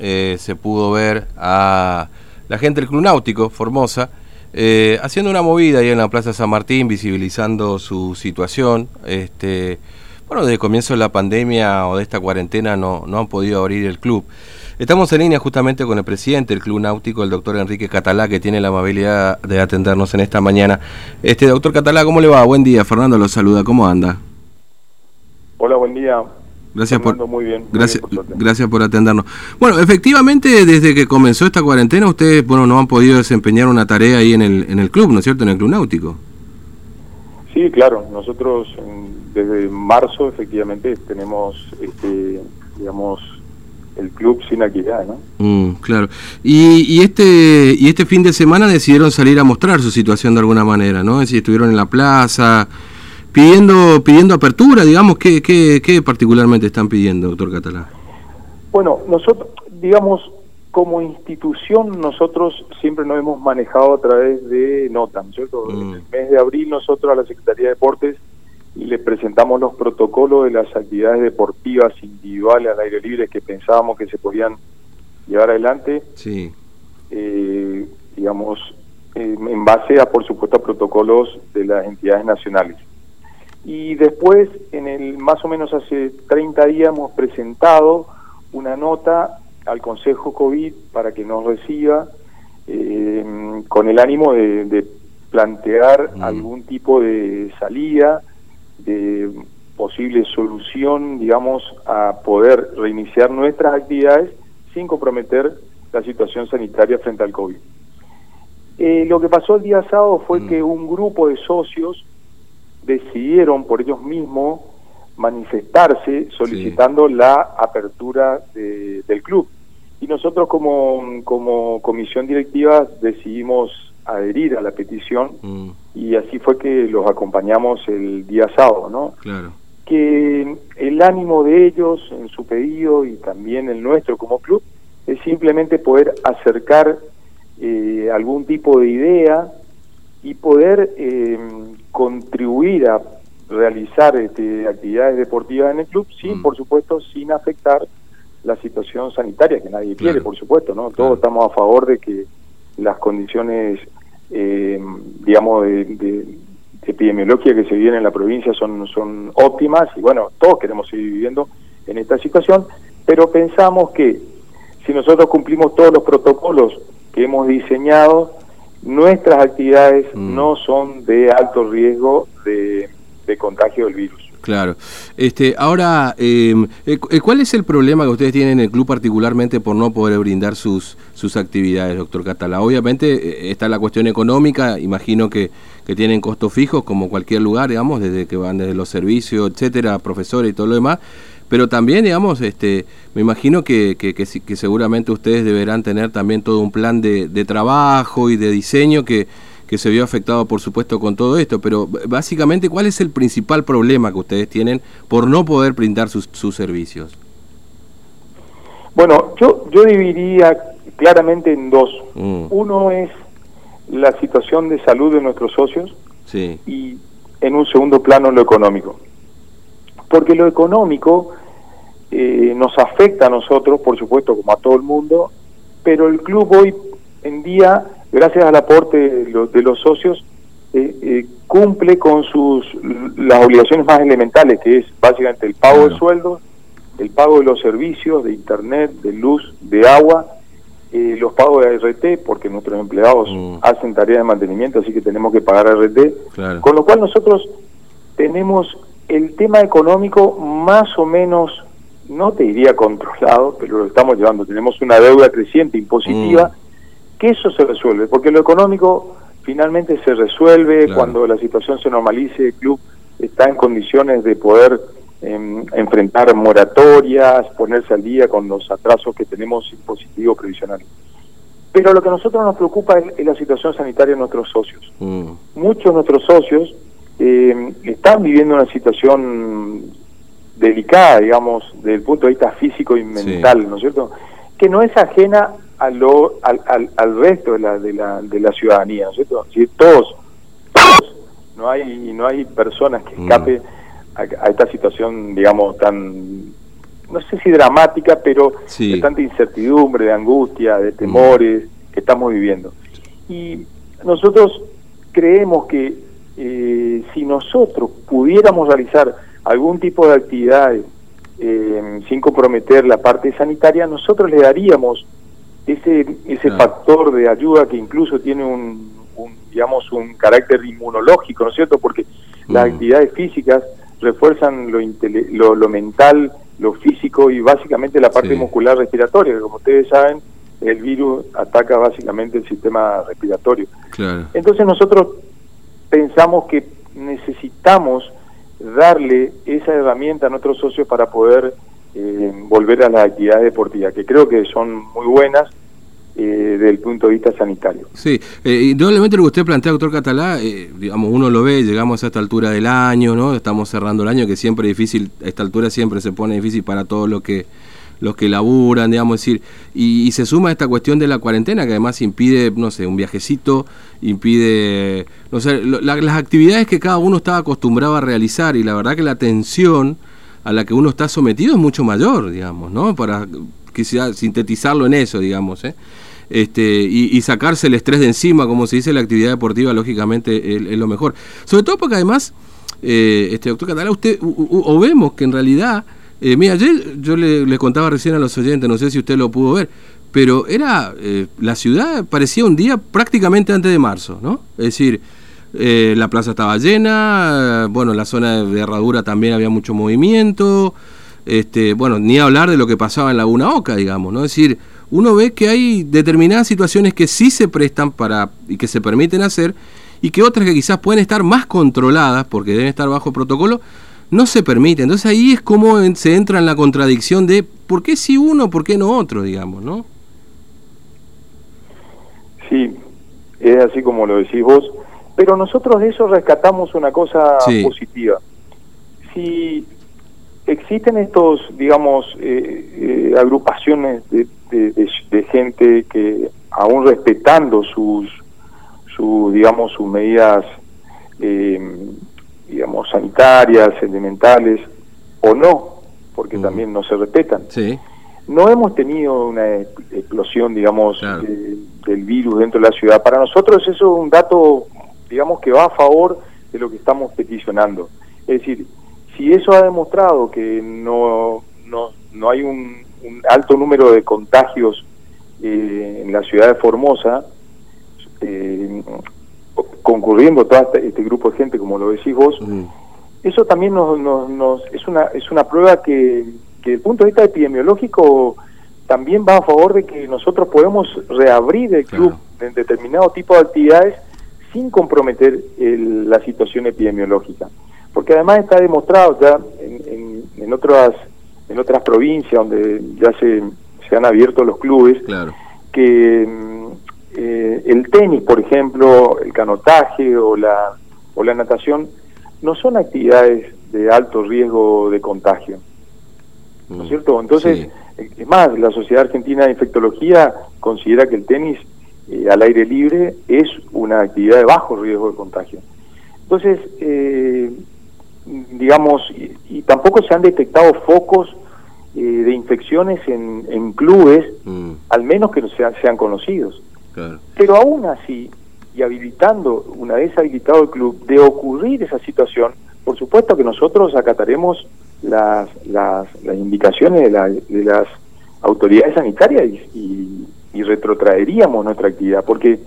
eh, se pudo ver a la gente del Club Náutico, Formosa, eh, haciendo una movida ahí en la Plaza San Martín, visibilizando su situación. Este, bueno, desde el comienzo de la pandemia o de esta cuarentena no, no han podido abrir el club. Estamos en línea justamente con el presidente del Club Náutico, el doctor Enrique Catalá, que tiene la amabilidad de atendernos en esta mañana. Este doctor Catalá, ¿cómo le va? Buen día, Fernando lo saluda, ¿cómo anda? Hola, buen día. Gracias por, muy bien, gracias, gracias por atendernos. Bueno, efectivamente, desde que comenzó esta cuarentena, ustedes bueno, no han podido desempeñar una tarea ahí en el, en el club, ¿no es cierto? En el Club Náutico. Sí, claro. Nosotros desde marzo, efectivamente, tenemos, este, digamos, el club sin actividad, ¿no? Mm, claro. Y, y, este y este fin de semana decidieron salir a mostrar su situación de alguna manera, ¿no? Es decir, estuvieron en la plaza pidiendo pidiendo apertura, digamos, ¿qué, qué, qué particularmente están pidiendo, doctor Catalá? Bueno, nosotros, digamos, como institución nosotros siempre nos hemos manejado a través de NOTAM, ¿cierto? Mm. En el mes de abril nosotros a la Secretaría de Deportes le presentamos los protocolos de las actividades deportivas individuales al aire libre que pensábamos que se podían llevar adelante. Sí. Eh, digamos, en base a, por supuesto, a protocolos de las entidades nacionales. Y después, en el más o menos hace 30 días, hemos presentado una nota al Consejo COVID para que nos reciba eh, con el ánimo de, plantear mm. algún tipo de salida, de posible solución, digamos, a poder reiniciar nuestras actividades sin comprometer la situación sanitaria frente al COVID. Eh, lo que pasó el día sábado fue mm. que un grupo de socios decidieron por ellos mismos manifestarse solicitando la apertura del club. Y nosotros como, como comisión directiva decidimos adherir a la petición mm. y así fue que los acompañamos el día sábado, ¿no? Claro. Que el ánimo de ellos en su pedido y también el nuestro como club es simplemente poder acercar eh, algún tipo de idea y poder eh, contribuir a realizar este, actividades deportivas en el club sin, mm. por supuesto, sin afectar la situación sanitaria, que nadie quiere, por supuesto, ¿no? Todos estamos a favor de que las condiciones, eh, digamos, de, de, epidemiología que se viven en la provincia son, son óptimas y, bueno, todos queremos seguir viviendo en esta situación, pero pensamos que si nosotros cumplimos todos los protocolos que hemos diseñado, nuestras actividades mm. no son de alto riesgo de, contagio del virus. Claro. Este, ahora, em, eh, eh, ¿cuál es el problema que ustedes tienen en el club particularmente por no poder brindar sus, sus actividades, doctor Catala? Obviamente eh, está la cuestión económica, imagino que, que tienen costos fijos como cualquier lugar, digamos, desde que van desde los servicios, etcétera, profesores y todo lo demás, pero también, digamos, este, me imagino que, que, que, seguramente ustedes deberán tener también todo un plan de, de trabajo y de diseño que, que se vio afectado, por supuesto, con todo esto. Pero básicamente, ¿cuál es el principal problema que ustedes tienen por no poder brindar sus, sus servicios? Bueno, yo, yo dividiría claramente en dos. Mm. Uno es la situación de salud de nuestros socios sí. y en un segundo plano lo económico. Porque lo económico eh, nos afecta a nosotros, por supuesto, como a todo el mundo, pero el club hoy en día, gracias al aporte de los, socios, eh, eh, cumple con sus las obligaciones más elementales, que es básicamente el pago de sueldos, el pago de los servicios de internet, de luz, de agua, los pagos de RT, porque nuestros empleados mm. hacen tareas de mantenimiento, así que tenemos que pagar RT, con lo cual nosotros tenemos el tema económico más o menos no te diría controlado, pero lo estamos llevando. Tenemos una deuda creciente, impositiva, mm. que eso se resuelve, porque lo económico finalmente se resuelve cuando la situación se normalice, el club está en condiciones de poder em, enfrentar moratorias, ponerse al día con los atrasos que tenemos impositivos previsionales. Pero lo que a nosotros nos preocupa es, la situación sanitaria de nuestros socios. Mm. Muchos de nuestros socios eh, están viviendo una situación delicada, digamos, desde el punto de vista físico y mental, ¿no es cierto? Que no es ajena a lo, al, al, al resto de la, de, la, de la ciudadanía, ¿no es cierto? Si todos, todos, no hay, no hay personas que mm. escape a, esta situación, digamos, tan no sé si dramática, pero de tanta incertidumbre, de angustia, de temores que estamos viviendo. Y nosotros creemos que eh, si nosotros pudiéramos realizar algún tipo de actividades eh, sin comprometer la parte sanitaria, nosotros le daríamos ese ese factor de ayuda que incluso tiene un, digamos un carácter inmunológico, ¿no es cierto? Porque las mm. actividades físicas refuerzan lo, lo, mental, lo físico y básicamente la parte muscular respiratoria, que como ustedes saben, el virus ataca básicamente el sistema respiratorio. Entonces nosotros pensamos que necesitamos darle esa herramienta a nuestros socios para poder eh, volver a las actividades deportivas, que creo que son muy buenas eh, desde el punto de vista sanitario. Sí, eh, indudablemente lo que usted plantea, doctor Catalá, eh, digamos, uno lo ve, llegamos a esta altura del año, ¿no? Estamos cerrando el año, que siempre es difícil, a esta altura siempre se pone difícil para todos los que los que laburan, digamos, decir, y, se suma esta cuestión de la cuarentena que además impide, no sé, un viajecito, impide, no sé, las actividades que cada uno estaba acostumbrado a realizar y la verdad que la tensión a la que uno está sometido es mucho mayor, digamos, ¿no? Para quisiera sintetizarlo en eso, digamos, ¿eh? Este, y, sacarse el estrés de encima, como se dice, la actividad deportiva, lógicamente, es, lo mejor. Sobre todo porque además, eh, este doctor Catalá, usted, o, vemos que en realidad, eh, mira, ayer yo le, contaba recién a los oyentes, no sé si usted lo pudo ver, pero era, eh, la ciudad parecía un día prácticamente antes de marzo, ¿no? Es decir, la plaza estaba llena, bueno, en la zona de herradura también había mucho movimiento, este, bueno, ni hablar de lo que pasaba en Laguna Oca, digamos, ¿no? Es decir, uno ve que hay determinadas situaciones que sí se prestan para y que se permiten hacer y que otras que quizás pueden estar más controladas porque deben estar bajo protocolo no se permiten. Entonces ahí es como se entra en la contradicción de por qué si uno, por qué no otro, digamos, ¿no? Sí, es así como lo decís vos, pero nosotros de eso rescatamos una cosa positiva. Si existen estos, digamos, eh, eh, agrupaciones de, de, gente que aún respetando sus, su, digamos, sus medidas, eh, digamos, sanitarias, elementales, o no, porque mm. también no se respetan. No hemos tenido una explosión, digamos, del virus dentro de la ciudad. Para nosotros eso es un dato, digamos, que va a favor de lo que estamos peticionando. Es decir, si eso ha demostrado que no, no, no hay un, alto número de contagios eh, en la ciudad de Formosa, eh, concurriendo todo este, grupo de gente, como lo decís vos, eso también nos, nos, es, una, es una prueba que, que desde el punto de vista epidemiológico también va a favor de que nosotros podemos reabrir el club en determinado tipo de actividades sin comprometer la situación epidemiológica. Porque además está demostrado ya en, en, otras en otras provincias donde ya se, se han abierto los clubes que eh, el tenis por ejemplo el canotaje o la o la natación no son actividades de alto riesgo de contagio ¿no es mm, cierto? entonces es más la sociedad argentina de infectología considera que el tenis eh, al aire libre es una actividad de bajo riesgo de contagio entonces, eh, digamos, y, tampoco se han detectado focos eh, de infecciones en, en clubes, mm. al menos que no sean, sean conocidos. Pero aún así, y habilitando, una vez habilitado el club, de ocurrir esa situación, por supuesto que nosotros acataremos las, las, las indicaciones de, la, de las autoridades sanitarias y, y retrotraeríamos nuestra actividad, porque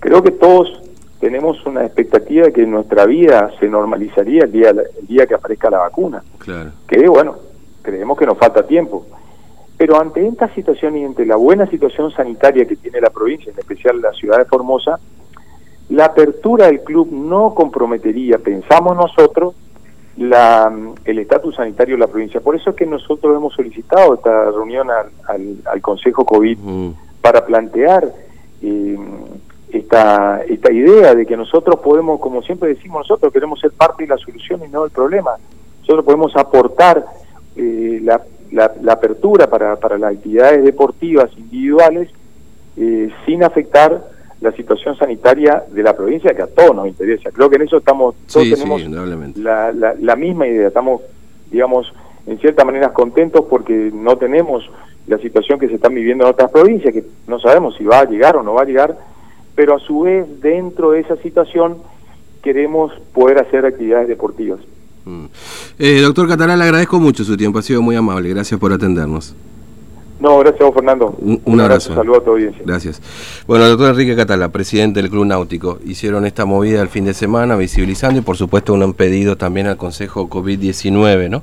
creo que todos tenemos una expectativa de que nuestra vida se normalizaría el día, el día que aparezca la vacuna. Claro. Que bueno, creemos que nos falta tiempo. Pero ante esta situación y ante la buena situación sanitaria que tiene la provincia, en especial la ciudad de Formosa, la apertura del club no comprometería, pensamos nosotros, la, el estatus sanitario de la provincia. Por eso es que nosotros hemos solicitado esta reunión al, al, Consejo COVID para plantear eh, esta, esta idea de que nosotros podemos, como siempre decimos nosotros, queremos ser parte de la solución y no del problema. Nosotros podemos aportar eh, la, la, apertura para, para las actividades deportivas individuales eh, sin afectar la situación sanitaria de la provincia que a todos nos interesa. Creo que en eso estamos, todos tenemos la, la, misma idea, estamos, digamos, en cierta manera contentos porque no tenemos la situación que se está viviendo en otras provincias, que no sabemos si va a llegar o no va a llegar, pero a su vez dentro de esa situación queremos poder hacer actividades deportivas. Mm. Eh, doctor Catalán, le agradezco mucho su tiempo, ha sido muy amable, gracias por atendernos. No, gracias a vos, Fernando. Un, abrazo. Saludos a tu audiencia. Gracias. Bueno, el doctor Enrique Catala, presidente del Club Náutico, hicieron esta movida el fin de semana visibilizando y por supuesto un pedido también al Consejo COVID-19, ¿no?